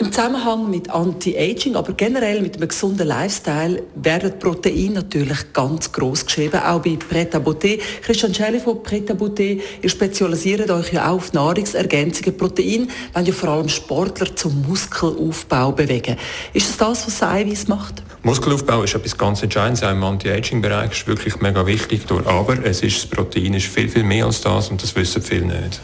im Zusammenhang mit Anti-Aging, aber generell mit einem gesunden Lifestyle werden Proteine natürlich ganz groß geschrieben, auch bei Pret à. Christian Schelle von Pret à ihr spezialisiert euch ja auch auf Nahrungsergänzungen. Protein wenn ja vor allem Sportler zum Muskelaufbau bewegen. Ist das das, was Eiweiß macht? Muskelaufbau ist etwas ganz Entscheidendes, auch im Anti-Aging-Bereich ist wirklich mega wichtig. Aber es ist, das Protein ist viel, viel mehr als das und das wissen viele nicht.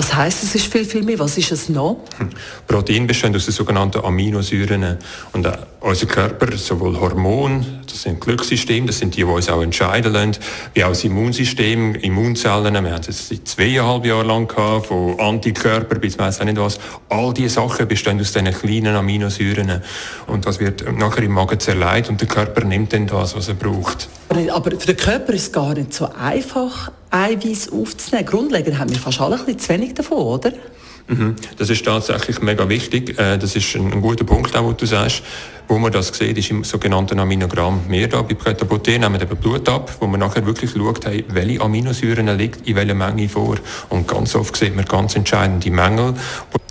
Was heißt es ist viel, viel mehr? Was ist es noch? Hm. Protein besteht aus den sogenannten Aminosäuren. Und äh, unser Körper, sowohl Hormone, das sind Glückssysteme, das sind die, die uns auch entscheiden lassen, wie auch das Immunsystem, Immunzellen. Wir haben es seit zweieinhalb Jahren lang gehabt, von Antikörper bis weiss auch nicht was. All diese Sachen bestehen aus diesen kleinen Aminosäuren. Und das wird nachher im Magen zerleitet und der Körper nimmt dann das, was er braucht. Aber für den Körper ist es gar nicht so einfach, Eiweiß aufzunehmen. Grundlegend haben wir fast alle ein bisschen zu wenig davon, oder? Mhm. Das ist tatsächlich mega wichtig. Äh, das ist ein, guter Punkt, auch, was du sagst. Wo man das sieht, ist im sogenannten Aminogramm. Wir da bei Pretaboté nehmen eben Blut ab, wo man nachher wirklich schaut, hey, welche Aminosäuren liegt in welcher Menge vor. Und ganz oft sieht man ganz entscheidende Mängel.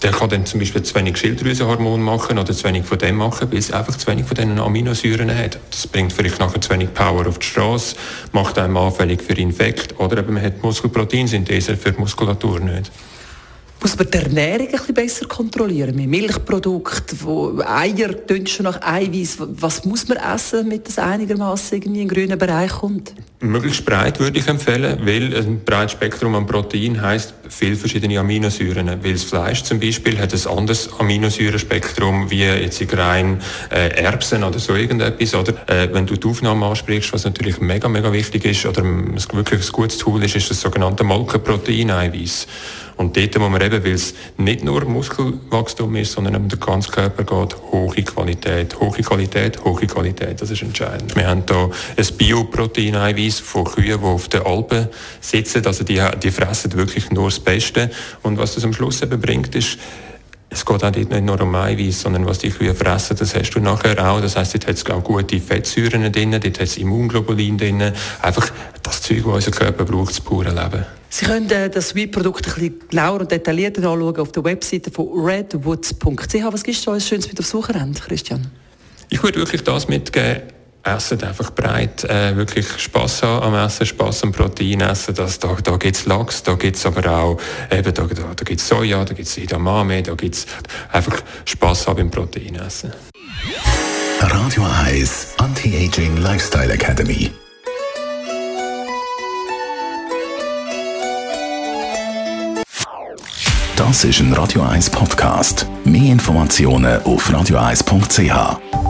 Der kann dann zum Beispiel zu wenig Schilddrüsenhormon machen oder zu wenig von dem machen, weil es einfach zu wenig von diesen Aminosäuren hat. Das bringt vielleicht nachher zu wenig Power auf die Straße, macht einem anfällig für Infekt oder eben man hat Muskelproteinsynthese für die Muskulatur nicht. Muss man die Ernährung ein bisschen besser kontrollieren? Mit Milchprodukten, wo Eier schon nach Eiweiß. Was muss man essen, damit das einigermaßen in den grünen Bereich kommt? Möglichst breit würde ich empfehlen, weil ein breites Spektrum an Protein heißt viele verschiedene Aminosäuren. Weil das Fleisch zum Beispiel hat ein anderes Aminosäurenspektrum wie jetzt in rein äh, Erbsen oder so irgendetwas. Oder äh, wenn du die Aufnahme ansprichst, was natürlich mega, mega wichtig ist oder wirklich ein gutes Tool ist, ist das sogenannte Molkenprotein-Eiweiß. Und dort muss man eben, weil es nicht nur Muskelwachstum ist, sondern um den ganzen Körper geht, hohe Qualität, hohe Qualität, hohe Qualität, das ist entscheidend. Wir haben hier ein Bioprotein-Eiweiß von Kühen, die auf den Alpen sitzen, also die, die fressen wirklich nur das Beste. Und was das am Schluss eben bringt, ist, es geht auch nicht nur um Eiweiß, sondern was die Kühe fressen, das hast du nachher auch. Das heisst, dort hat es auch gute Fettsäuren drin, dort hat es Immunglobulin drin. Einfach das Zeug, das unser Körper braucht, das pure Leben. Sie können äh, das Sweet-Produkt ein bisschen genauer und detaillierter anschauen auf der Webseite von redwoods.ch. Was es da alles Schönes mit auf Sucherend, Christian? Ich würde wirklich das mitgeben, essen einfach breit, äh, wirklich Spass haben am Essen, Spass am Protein essen. Das, da da gibt es Lachs, da gibt es aber auch eben, da, da, da gibt's Soja, da gibt es Edamame, da gibt es einfach Spass haben beim Protein essen. Radio 1 Anti-Aging Lifestyle Academy. Das ist ein Radio 1 Podcast. Mehr Informationen auf radio1.ch.